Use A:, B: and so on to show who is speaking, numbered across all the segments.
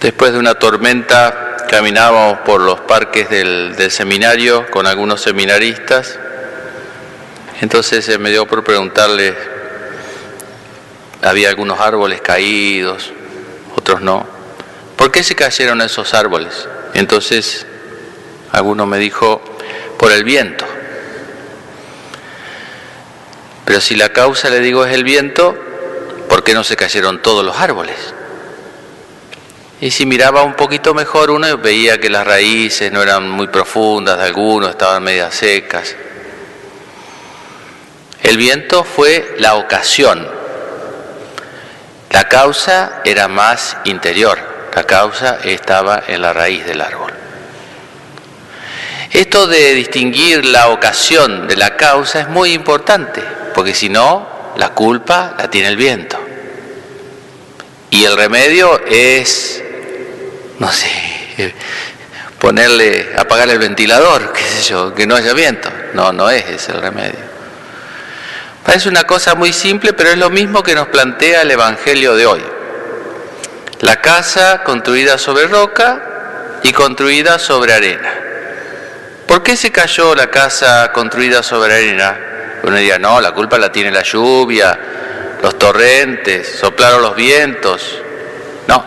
A: Después de una tormenta caminábamos por los parques del, seminario con algunos seminaristas. Entonces me dio por preguntarle, había algunos árboles caídos, otros no. ¿Por qué se cayeron esos árboles? Entonces alguno me dijo, por el viento. Pero si la causa, le digo, es el viento, ¿por qué no se cayeron todos los árboles? Y si miraba un poquito mejor uno veía que las raíces no eran muy profundas de algunos, estaban medias secas. El viento fue la ocasión. La causa era más interior. La causa estaba en la raíz del árbol. Esto de distinguir la ocasión de la causa es muy importante, porque si no, la culpa la tiene el viento. Y el remedio es no sé, ponerle, apagar el ventilador, qué sé yo, que no haya viento. No, no es ese el remedio. Parece una cosa muy simple, pero es lo mismo que nos plantea el Evangelio de hoy. La casa construida sobre roca y construida sobre arena. ¿Por qué se cayó la casa construida sobre arena? Uno diría, no, la culpa la tiene la lluvia, los torrentes, soplaron los vientos. No,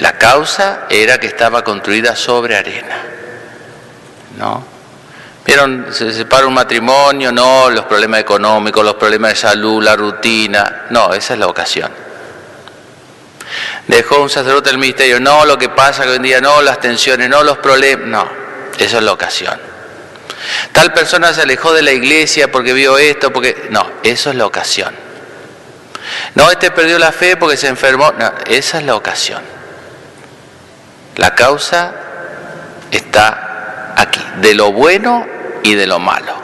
A: la causa era que estaba construida sobre arena. ¿No? ¿Vieron? Se separa un matrimonio, no, los problemas económicos, los problemas de salud, la rutina. No, esa es la ocasión. Dejó un sacerdote del ministerio, no, lo que pasa que hoy en día, no, las tensiones, no, los problemas. No, esa es la ocasión. Tal persona se alejó de la iglesia porque vio esto, porque... No, eso es la ocasión. No, este perdió la fe porque se enfermó. No, esa es la ocasión. La causa está aquí, de lo bueno y de lo malo.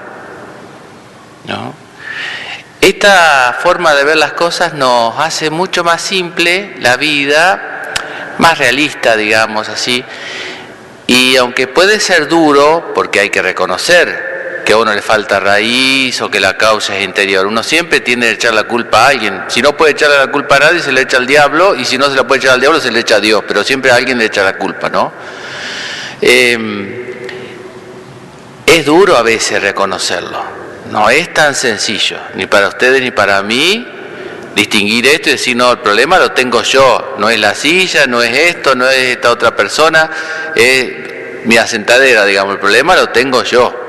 A: Esta forma de ver las cosas nos hace mucho más simple la vida, más realista, digamos así. Y aunque puede ser duro, porque hay que reconocer que a uno le falta raíz o que la causa es interior. Uno siempre tiene que echar la culpa a alguien. Si no puede echarle la culpa a nadie, se le echa al diablo, y si no se la puede echar al diablo, se le echa a Dios, pero siempre a alguien le echa la culpa, ¿no? Em, es duro a veces reconocerlo. No es tan sencillo, ni para ustedes ni para mí, distinguir esto y decir, no, el problema lo tengo yo, no es la silla, no es esto, no es esta otra persona, es mi asentadera, digamos, el problema lo tengo yo.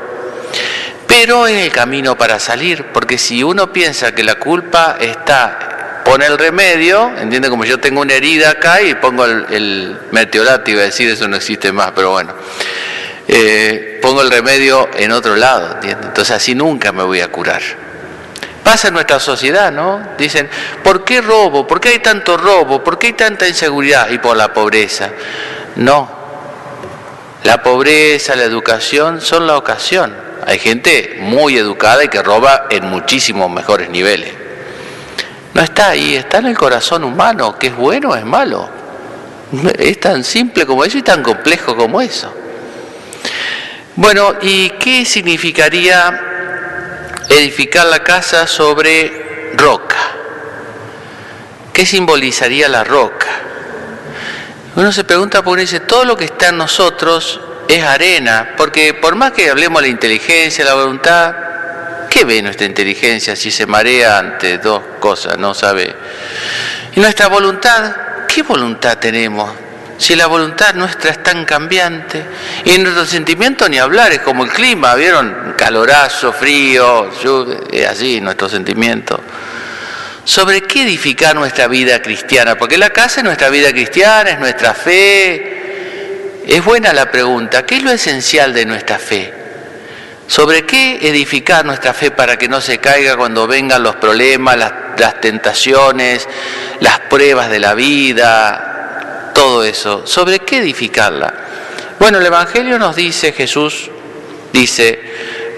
A: Pero es el camino para salir, porque si uno piensa que la culpa está, pone el remedio, entiende como yo tengo una herida acá y pongo el, el meteorato, iba a decir, eso no existe más, pero bueno, eh, pongo el remedio en otro lado, ¿entiende? Entonces así nunca me voy a curar. Pasa en nuestra sociedad, ¿no? Dicen, ¿por qué robo? ¿Por qué hay tanto robo? ¿Por qué hay tanta inseguridad? Y por la pobreza. No, la pobreza, la educación son la ocasión. Hay gente muy educada y que roba en muchísimos mejores niveles. No está ahí, está en el corazón humano, que es bueno o es malo. Es tan simple como eso y tan complejo como eso. Bueno, ¿y qué significaría edificar la casa sobre roca? ¿Qué simbolizaría la roca? Uno se pregunta por dice, todo lo que está en nosotros es arena, porque por más que hablemos de la inteligencia, la voluntad, ¿qué ve nuestra inteligencia si se marea ante dos cosas, no sabe? Y nuestra voluntad, ¿qué voluntad tenemos? Si la voluntad nuestra es tan cambiante, y nuestro sentimiento ni hablar, es como el clima, ¿vieron? Calorazo, frío, es así nuestro sentimiento. ¿Sobre qué edificar nuestra vida cristiana? Porque la casa es nuestra vida cristiana, es nuestra fe, es buena la pregunta, ¿qué es lo esencial de nuestra fe? ¿Sobre qué edificar nuestra fe para que no se caiga cuando vengan los problemas, las, tentaciones, las pruebas de la vida, todo eso? ¿Sobre qué edificarla? Bueno, el Evangelio nos dice, Jesús dice,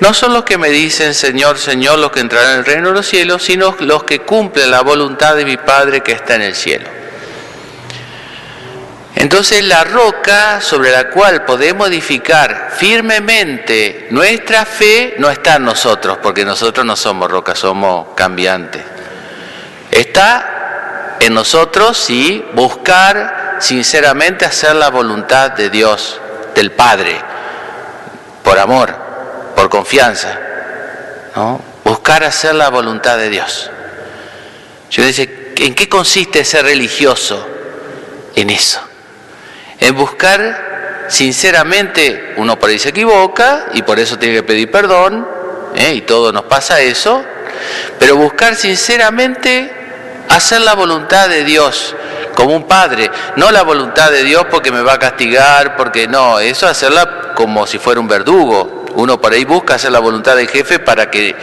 A: no son los que me dicen Señor, Señor los que entrarán en el reino de los cielos, sino los que cumplen la voluntad de mi Padre que está en el cielo. Entonces la roca sobre la cual podemos edificar firmemente nuestra fe no está en nosotros, porque nosotros no somos roca, somos cambiantes. Está en nosotros, sí, buscar sinceramente hacer la voluntad de Dios, del Padre, por amor, por confianza. ¿no? Buscar hacer la voluntad de Dios. Yo dice, ¿en qué consiste ser religioso? En eso. En buscar sinceramente, uno por ahí se equivoca y por eso tiene que pedir perdón, ¿eh? y todo nos pasa eso, pero buscar sinceramente hacer la voluntad de Dios como un padre, no la voluntad de Dios porque me va a castigar, porque no, eso hacerla como si fuera un verdugo. Uno por ahí busca hacer la voluntad del jefe para que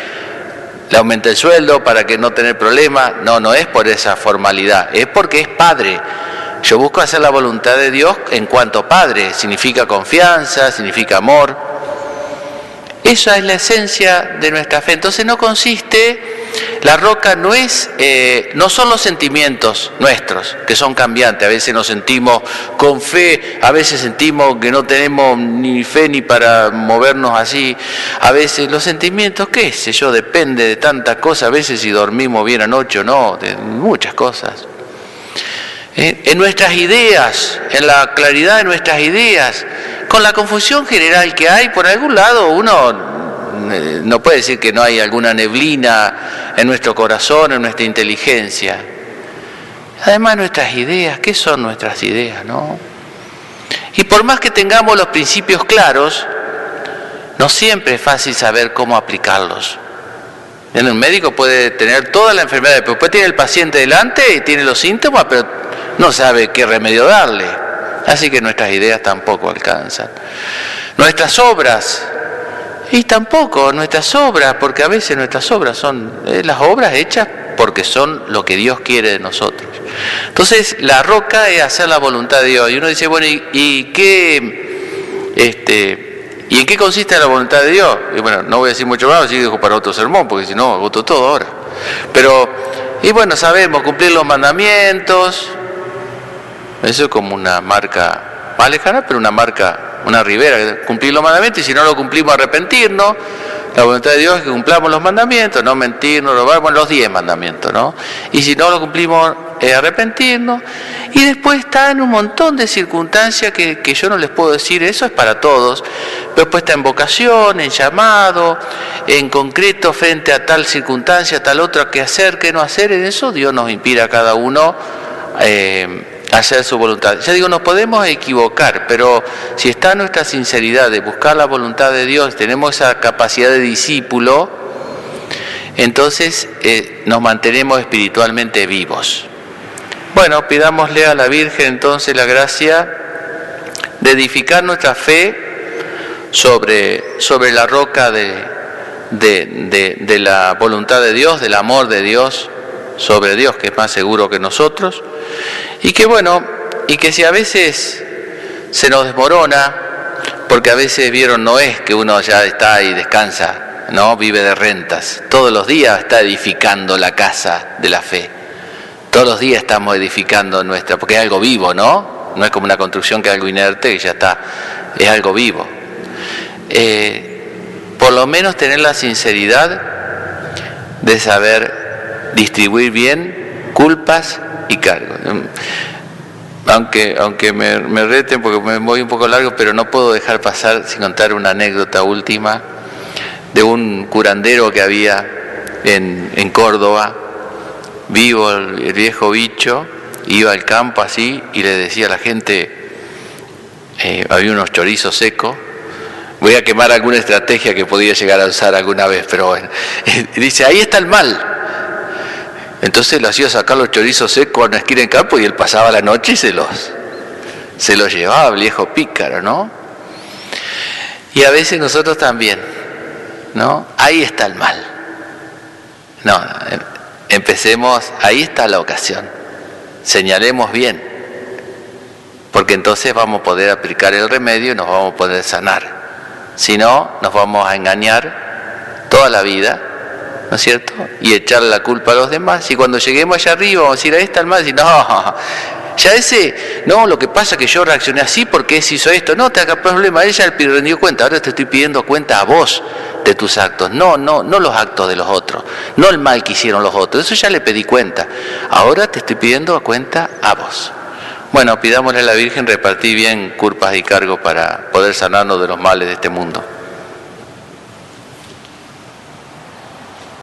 A: le aumente el sueldo, para que no tener problemas. No, no es por esa formalidad, es porque es padre. Yo busco hacer la voluntad de Dios en cuanto padre, significa confianza, significa amor. Esa es la esencia de nuestra fe. Entonces no consiste la roca no es, eh, no son los sentimientos nuestros, que son cambiantes. A veces nos sentimos con fe, a veces sentimos que no tenemos ni fe ni para movernos así. A veces los sentimientos, qué sé yo, depende de tantas cosas. A veces si dormimos bien anoche o no, de muchas cosas. Eh, en nuestras ideas, en la claridad de nuestras ideas, con la confusión general que hay, por algún lado uno eh, no puede decir que no hay alguna neblina en nuestro corazón, en nuestra inteligencia. Además nuestras ideas, ¿qué son nuestras ideas? No? Y por más que tengamos los principios claros, no siempre es fácil saber cómo aplicarlos. Un médico puede tener toda la enfermedad, pero después tiene el paciente delante y tiene los síntomas, pero no sabe qué remedio darle. Así que nuestras ideas tampoco alcanzan. Nuestras obras y tampoco nuestras obras, porque a veces nuestras obras son eh, las obras hechas porque son lo que Dios quiere de nosotros. Entonces, la roca es hacer la voluntad de Dios. Y uno dice, bueno, ¿y, qué, este, ¿y en qué consiste la voluntad de Dios? Y bueno, no voy a decir mucho más, así dejo para otro sermón, porque si no, voto todo ahora. Pero, y bueno, sabemos cumplir los mandamientos, eso es como una marca más lejana, pero una marca una ribera, cumplir los mandamientos y si no lo cumplimos arrepentirnos. La voluntad de Dios es que cumplamos los mandamientos, no mentir, no robar, bueno, los diez mandamientos, ¿no? Y si no lo cumplimos, arrepentirnos. Y después está en un montón de circunstancias que, que, yo no les puedo decir, eso es para todos, pero después está en vocación, en llamado, en concreto frente a tal circunstancia, tal otra, qué hacer, qué no hacer, en eso Dios nos inspira a cada uno. Eh, hacer su voluntad. Ya digo, nos podemos equivocar, pero si está nuestra sinceridad de buscar la voluntad de Dios, tenemos esa capacidad de discípulo, entonces eh, nos mantenemos espiritualmente vivos. Bueno, pidámosle a la Virgen entonces la gracia de edificar nuestra fe sobre, sobre la roca de, de, de la voluntad de Dios, del amor de Dios, sobre Dios, que es más seguro que nosotros, y que bueno, y que si a veces se nos desmorona, porque a veces vieron, no es que uno ya está y descansa, no, vive de rentas, todos los días está edificando la casa de la fe, todos los días estamos edificando nuestra, porque es algo vivo, ¿no? No es como una construcción que es algo inerte, que ya está, es algo vivo. Eh, por lo menos tener la sinceridad de saber distribuir bien culpas y cargo. Aunque, aunque me, me reten porque me voy un poco largo, pero no puedo dejar pasar sin contar una anécdota última de un curandero que había en, en Córdoba, vivo el, viejo bicho, iba al campo así y le decía a la gente, eh, había unos chorizos secos, voy a quemar alguna estrategia que podía llegar a usar alguna vez, pero bueno, dice, ahí está el mal, entonces lo hacía sacar los chorizos secos a una esquina en campo y él pasaba la noche y se los, se los llevaba, viejo pícaro, ¿no? Y a veces nosotros también, ¿no? Ahí está el mal. No, em, empecemos, ahí está la ocasión. Señalemos bien, porque entonces vamos a poder aplicar el remedio y nos vamos a poder sanar. Si no, nos vamos a engañar toda la vida ¿no es cierto? Y echarle la culpa a los demás. Y cuando lleguemos allá arriba vamos a decir, ahí está el mal, y no, ya ese, no, lo que pasa es que yo reaccioné así porque él hizo esto, no te haga problema, ella le rendió cuenta, ahora te estoy pidiendo cuenta a vos de tus actos, no, no, no los actos de los otros, no el mal que hicieron los otros, eso ya le pedí cuenta, ahora te estoy pidiendo cuenta a vos. bueno, pidámosle a la Virgen repartir bien culpas y cargos para poder sanarnos de los males de este mundo.